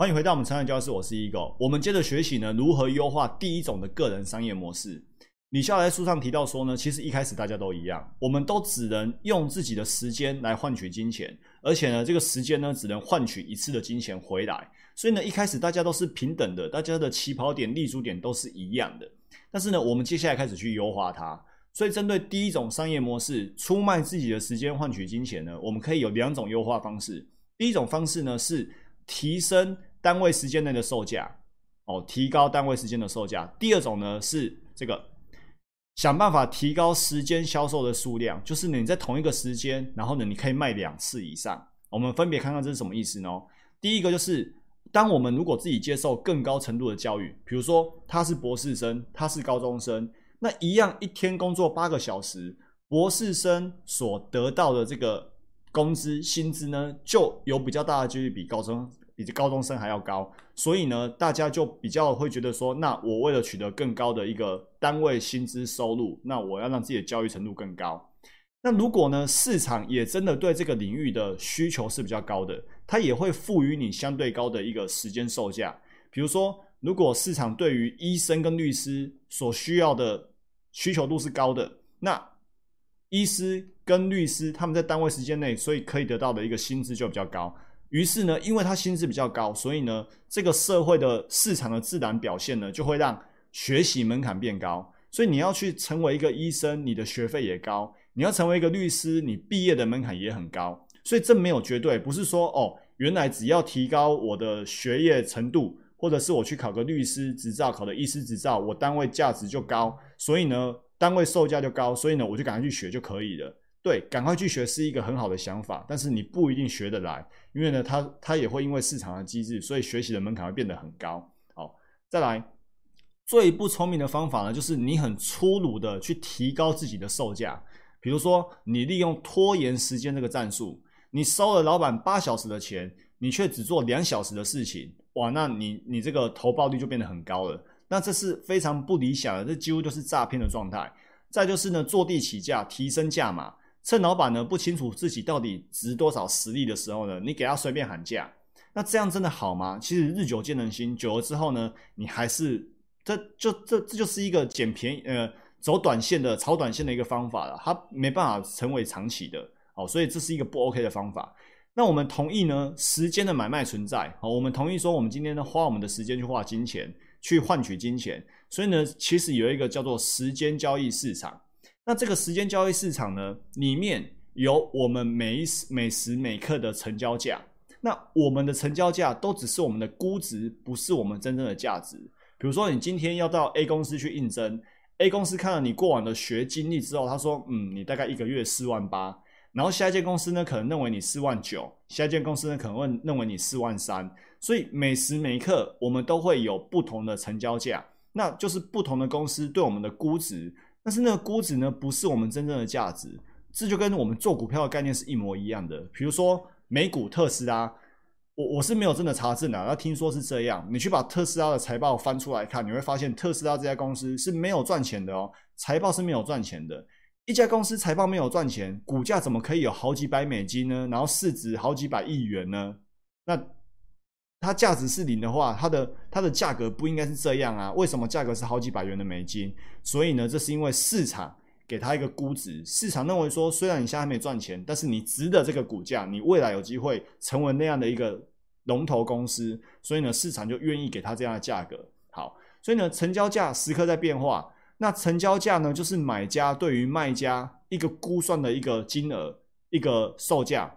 欢迎回到我们成长教室，我是 Ego。我们接着学习呢，如何优化第一种的个人商业模式。李笑来书上提到说呢，其实一开始大家都一样，我们都只能用自己的时间来换取金钱，而且呢，这个时间呢，只能换取一次的金钱回来。所以呢，一开始大家都是平等的，大家的起跑点、立足点都是一样的。但是呢，我们接下来开始去优化它。所以，针对第一种商业模式，出卖自己的时间换取金钱呢，我们可以有两种优化方式。第一种方式呢，是提升单位时间内的售价，哦，提高单位时间的售价。第二种呢，是这个想办法提高时间销售的数量，就是你在同一个时间，然后呢，你可以卖两次以上。我们分别看看这是什么意思呢？第一个就是，当我们如果自己接受更高程度的教育，比如说他是博士生，他是高中生。那一样，一天工作八个小时，博士生所得到的这个工资薪资呢，就有比较大的几率比高中比高中生还要高。所以呢，大家就比较会觉得说，那我为了取得更高的一个单位薪资收入，那我要让自己的教育程度更高。那如果呢，市场也真的对这个领域的需求是比较高的，它也会赋予你相对高的一个时间售价，比如说。如果市场对于医生跟律师所需要的需求度是高的，那医师跟律师他们在单位时间内，所以可以得到的一个薪资就比较高。于是呢，因为他薪资比较高，所以呢，这个社会的市场的自然表现呢，就会让学习门槛变高。所以你要去成为一个医生，你的学费也高；你要成为一个律师，你毕业的门槛也很高。所以这没有绝对，不是说哦，原来只要提高我的学业程度。或者是我去考个律师执照，考的医师执照，我单位价值就高，所以呢，单位售价就高，所以呢，我就赶快去学就可以了。对，赶快去学是一个很好的想法，但是你不一定学得来，因为呢，它它也会因为市场的机制，所以学习的门槛会变得很高。好，再来，最不聪明的方法呢，就是你很粗鲁的去提高自己的售价，比如说你利用拖延时间这个战术，你收了老板八小时的钱，你却只做两小时的事情。哇，那你你这个投报率就变得很高了，那这是非常不理想的，这几乎就是诈骗的状态。再就是呢，坐地起价，提升价码，趁老板呢不清楚自己到底值多少实力的时候呢，你给他随便喊价，那这样真的好吗？其实日久见人心，久了之后呢，你还是这就这这就是一个捡便宜呃走短线的炒短线的一个方法了，它没办法成为长期的，哦，所以这是一个不 OK 的方法。那我们同意呢？时间的买卖存在，哦，我们同意说，我们今天呢花我们的时间去花金钱，去换取金钱。所以呢，其实有一个叫做时间交易市场。那这个时间交易市场呢，里面有我们每一时每时每刻的成交价。那我们的成交价都只是我们的估值，不是我们真正的价值。比如说，你今天要到 A 公司去应征，A 公司看了你过往的学经历之后，他说，嗯，你大概一个月四万八。然后下一间公司呢，可能认为你四万九；下一间公司呢，可能问认为你四万三。所以每时每刻，我们都会有不同的成交价，那就是不同的公司对我们的估值。但是那个估值呢，不是我们真正的价值。这就跟我们做股票的概念是一模一样的。比如说美股特斯拉，我我是没有真的查证的，那听说是这样。你去把特斯拉的财报翻出来看，你会发现特斯拉这家公司是没有赚钱的哦，财报是没有赚钱的。一家公司财报没有赚钱，股价怎么可以有好几百美金呢？然后市值好几百亿元呢？那它价值是零的话，它的它的价格不应该是这样啊？为什么价格是好几百元的美金？所以呢，这是因为市场给它一个估值，市场认为说，虽然你现在没赚钱，但是你值得这个股价，你未来有机会成为那样的一个龙头公司，所以呢，市场就愿意给它这样的价格。好，所以呢，成交价时刻在变化。那成交价呢，就是买家对于卖家一个估算的一个金额，一个售价，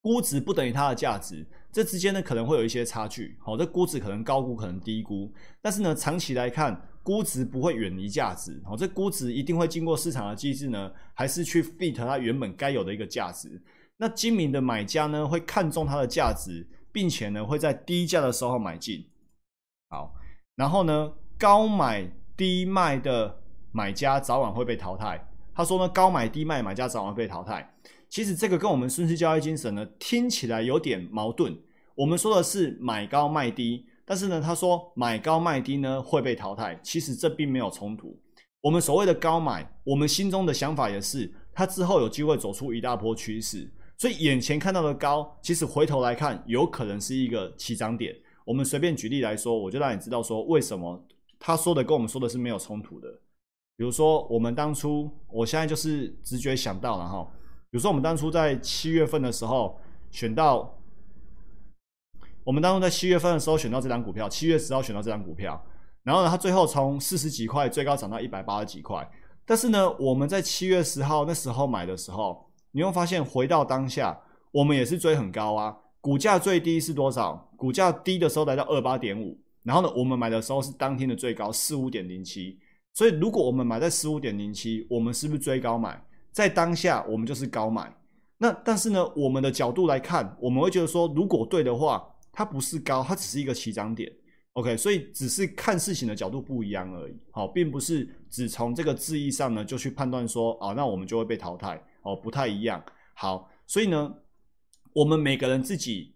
估值不等于它的价值，这之间呢可能会有一些差距。好，这估值可能高估，可能低估，但是呢，长期来看，估值不会远离价值。好，这估值一定会经过市场的机制呢，还是去 fit 它原本该有的一个价值。那精明的买家呢，会看中它的价值，并且呢，会在低价的时候买进。好，然后呢，高买。低卖的买家早晚会被淘汰。他说呢，高买低卖买家早晚被淘汰。其实这个跟我们顺势交易精神呢，听起来有点矛盾。我们说的是买高卖低，但是呢，他说买高卖低呢会被淘汰。其实这并没有冲突。我们所谓的高买，我们心中的想法也是，它之后有机会走出一大波趋势。所以眼前看到的高，其实回头来看，有可能是一个起涨点。我们随便举例来说，我就让你知道说为什么他说的跟我们说的是没有冲突的。比如说，我们当初，我现在就是直觉想到了哈。比如说，我们当初在七月份的时候选到，我们当初在七月份的时候选到这张股票，七月十号选到这张股票，然后呢，它最后从四十几块最高涨到一百八十几块。但是呢，我们在七月十号那时候买的时候，你会发现回到当下，我们也是追很高啊。股价最低是多少？股价低的时候来到二八点五，然后呢，我们买的时候是当天的最高四五点零七。所以，如果我们买在十五点零七，我们是不是追高买？在当下，我们就是高买。那但是呢，我们的角度来看，我们会觉得说，如果对的话，它不是高，它只是一个起涨点。OK，所以只是看事情的角度不一样而已。好，并不是只从这个字义上呢就去判断说，啊，那我们就会被淘汰。哦，不太一样。好，所以呢，我们每个人自己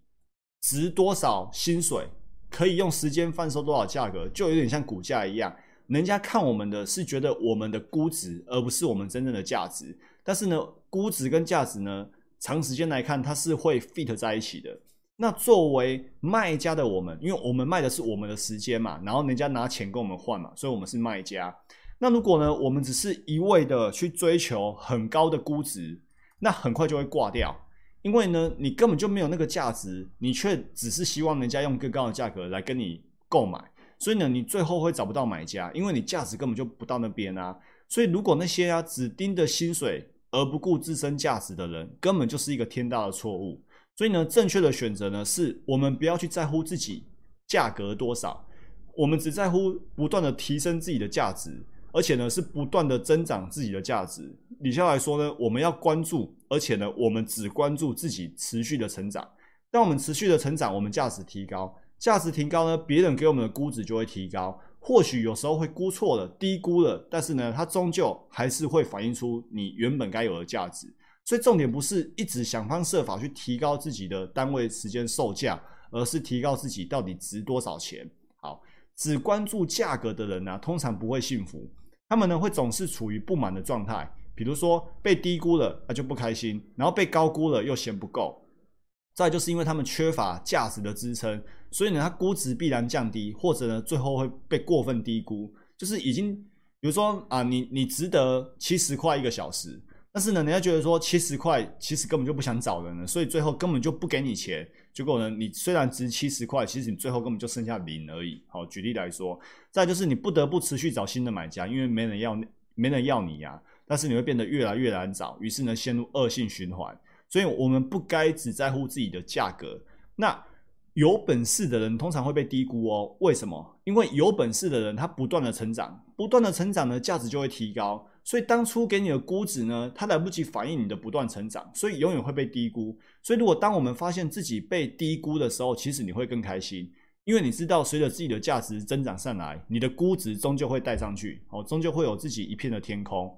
值多少薪水，可以用时间贩售多少价格，就有点像股价一样。人家看我们的是觉得我们的估值，而不是我们真正的价值。但是呢，估值跟价值呢，长时间来看，它是会 fit 在一起的。那作为卖家的我们，因为我们卖的是我们的时间嘛，然后人家拿钱跟我们换嘛，所以我们是卖家。那如果呢，我们只是一味的去追求很高的估值，那很快就会挂掉，因为呢，你根本就没有那个价值，你却只是希望人家用更高的价格来跟你购买。所以呢，你最后会找不到买家，因为你价值根本就不到那边啊。所以如果那些啊只盯着薪水而不顾自身价值的人，根本就是一个天大的错误。所以呢，正确的选择呢，是我们不要去在乎自己价格多少，我们只在乎不断的提升自己的价值，而且呢是不断的增长自己的价值。李笑来说呢，我们要关注，而且呢，我们只关注自己持续的成长。当我们持续的成长，我们价值提高。价值提高呢，别人给我们的估值就会提高。或许有时候会估错了、低估了，但是呢，它终究还是会反映出你原本该有的价值。所以重点不是一直想方设法去提高自己的单位时间售价，而是提高自己到底值多少钱。好，只关注价格的人呢，通常不会幸福。他们呢，会总是处于不满的状态。比如说被低估了，那就不开心；然后被高估了，又嫌不够。再就是因为他们缺乏价值的支撑，所以呢，它估值必然降低，或者呢，最后会被过分低估。就是已经，比如说啊，你你值得七十块一个小时，但是呢，人家觉得说七十块其实根本就不想找人了，所以最后根本就不给你钱。结果呢，你虽然值七十块，其实你最后根本就剩下零而已。好，举例来说，再就是你不得不持续找新的买家，因为没人要，没人要你呀。但是你会变得越来越难找，于是呢，陷入恶性循环。所以，我们不该只在乎自己的价格。那有本事的人通常会被低估哦。为什么？因为有本事的人，他不断的成长，不断的成长呢，价值就会提高。所以，当初给你的估值呢，它来不及反映你的不断成长，所以永远会被低估。所以，如果当我们发现自己被低估的时候，其实你会更开心，因为你知道，随着自己的价值增长上来，你的估值终究会带上去，哦，终究会有自己一片的天空。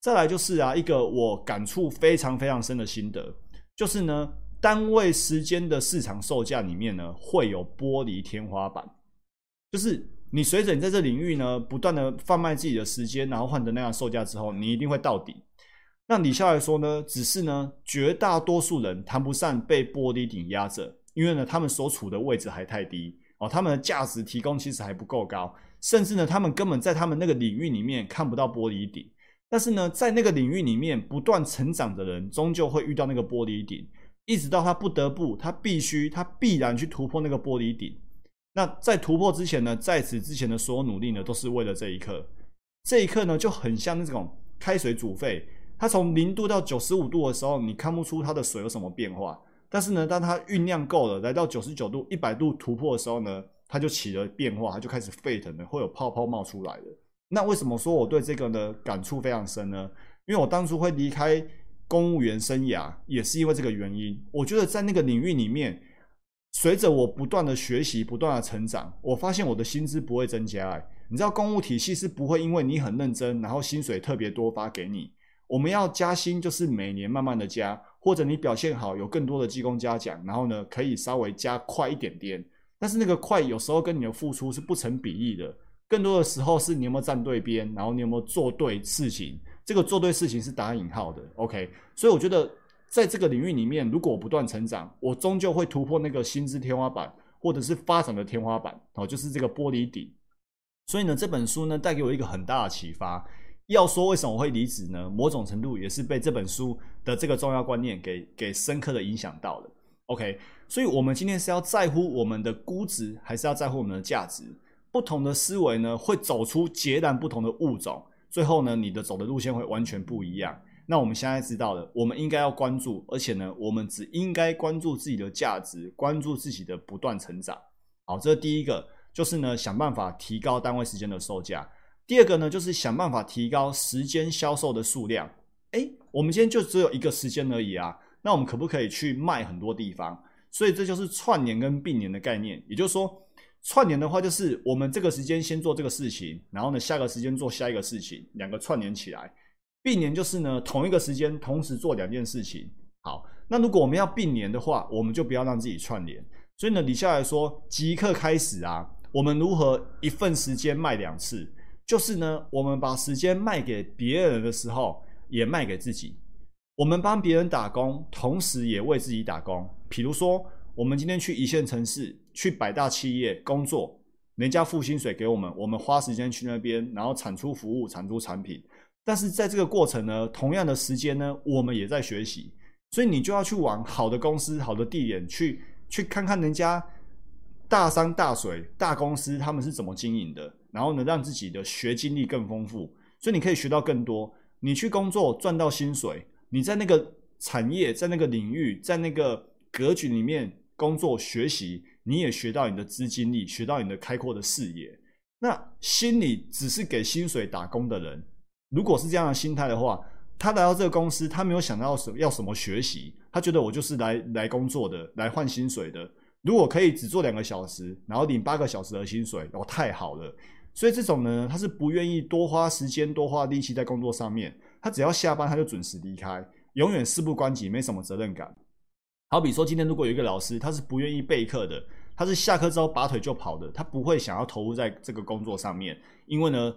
再来就是啊，一个我感触非常非常深的心得，就是呢，单位时间的市场售价里面呢，会有玻璃天花板，就是你随着你在这领域呢，不断的贩卖自己的时间，然后换得那样售价之后，你一定会到底。那李笑来说呢，只是呢，绝大多数人谈不上被玻璃顶压着，因为呢，他们所处的位置还太低哦，他们的价值提供其实还不够高，甚至呢，他们根本在他们那个领域里面看不到玻璃顶。但是呢，在那个领域里面不断成长的人，终究会遇到那个玻璃顶，一直到他不得不，他必须，他必然去突破那个玻璃顶。那在突破之前呢，在此之前的所有努力呢，都是为了这一刻。这一刻呢，就很像那种开水煮沸，它从零度到九十五度的时候，你看不出它的水有什么变化。但是呢，当它酝酿够了，来到九十九度、一百度突破的时候呢，它就起了变化，它就开始沸腾了，会有泡泡冒出来了。那为什么说我对这个呢感触非常深呢？因为我当初会离开公务员生涯，也是因为这个原因。我觉得在那个领域里面，随着我不断的学习、不断的成长，我发现我的薪资不会增加。你知道，公务体系是不会因为你很认真，然后薪水特别多发给你。我们要加薪，就是每年慢慢的加，或者你表现好，有更多的技工嘉奖，然后呢可以稍微加快一点点。但是那个快有时候跟你的付出是不成比例的。更多的时候是你有没有站对边，然后你有没有做对事情。这个做对事情是打引号的，OK。所以我觉得在这个领域里面，如果我不断成长，我终究会突破那个薪资天花板。或者是发展的天花板哦，就是这个玻璃顶。所以呢，这本书呢带给我一个很大的启发。要说为什么我会离职呢？某种程度也是被这本书的这个重要观念给给深刻的影响到了。OK，所以我们今天是要在乎我们的估值，还是要在乎我们的价值？不同的思维呢，会走出截然不同的物种。最后呢，你的走的路线会完全不一样。那我们现在知道了，我们应该要关注，而且呢，我们只应该关注自己的价值，关注自己的不断成长。好，这是第一个，就是呢，想办法提高单位时间的售价。第二个呢，就是想办法提高时间销售的数量。诶，我们今天就只有一个时间而已啊，那我们可不可以去卖很多地方？所以这就是串联跟并联的概念。也就是说，串联的话，就是我们这个时间先做这个事情，然后呢，下个时间做下一个事情，两个串联起来。并联就是呢，同一个时间同时做两件事情。好，那如果我们要并联的话，我们就不要让自己串联。所以呢，李下来说，即刻开始啊，我们如何一份时间卖两次？就是呢，我们把时间卖给别人的时候，也卖给自己。我们帮别人打工，同时也为自己打工。比如说，我们今天去一线城市、去百大企业工作，人家付薪水给我们，我们花时间去那边，然后产出服务、产出产品。但是在这个过程呢，同样的时间呢，我们也在学习。所以你就要去往好的公司、好的地点去，去看看人家大山大水、大公司他们是怎么经营的。然后呢，让自己的学经历更丰富，所以你可以学到更多。你去工作赚到薪水，你在那个产业、在那个领域、在那个格局里面工作学习，你也学到你的资金力，学到你的开阔的视野。那心里只是给薪水打工的人，如果是这样的心态的话，他来到这个公司，他没有想到什要什么学习，他觉得我就是来来工作的，来换薪水的。如果可以只做两个小时，然后领八个小时的薪水，哦，太好了。所以这种呢，他是不愿意多花时间、多花力气在工作上面。他只要下班，他就准时离开，永远事不关己，没什么责任感。好比说，今天如果有一个老师，他是不愿意备课的，他是下课之后拔腿就跑的，他不会想要投入在这个工作上面，因为呢，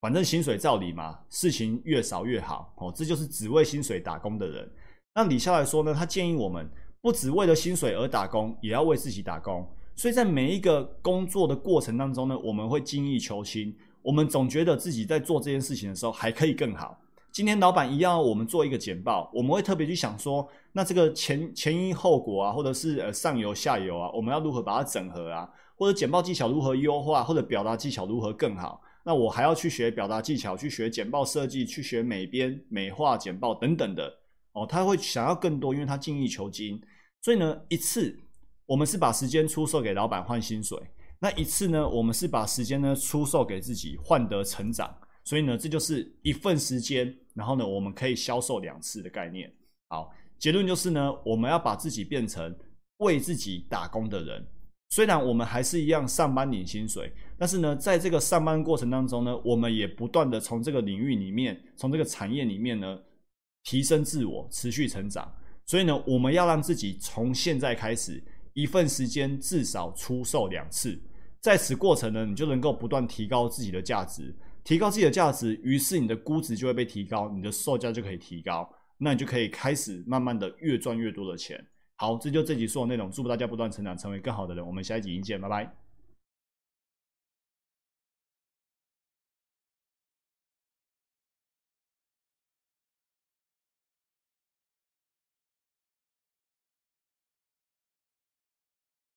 反正薪水照理嘛，事情越少越好。哦，这就是只为薪水打工的人。那李笑来说呢，他建议我们不只为了薪水而打工，也要为自己打工。所以在每一个工作的过程当中呢，我们会精益求精。我们总觉得自己在做这件事情的时候还可以更好。今天老板一样，我们做一个简报，我们会特别去想说，那这个前前因后果啊，或者是呃上游下游啊，我们要如何把它整合啊？或者简报技巧如何优化，或者表达技巧如何更好？那我还要去学表达技巧，去学简报设计，去学美编、美化简报等等的。哦，他会想要更多，因为他精益求精。所以呢，一次。我们是把时间出售给老板换薪水，那一次呢？我们是把时间呢出售给自己换得成长，所以呢，这就是一份时间，然后呢，我们可以销售两次的概念。好，结论就是呢，我们要把自己变成为自己打工的人。虽然我们还是一样上班领薪水，但是呢，在这个上班过程当中呢，我们也不断的从这个领域里面，从这个产业里面呢，提升自我，持续成长。所以呢，我们要让自己从现在开始。一份时间至少出售两次，在此过程呢，你就能够不断提高自己的价值，提高自己的价值，于是你的估值就会被提高，你的售价就可以提高，那你就可以开始慢慢的越赚越多的钱。好，这就这集所有内容，祝福大家不断成长，成为更好的人。我们下一集见，拜拜。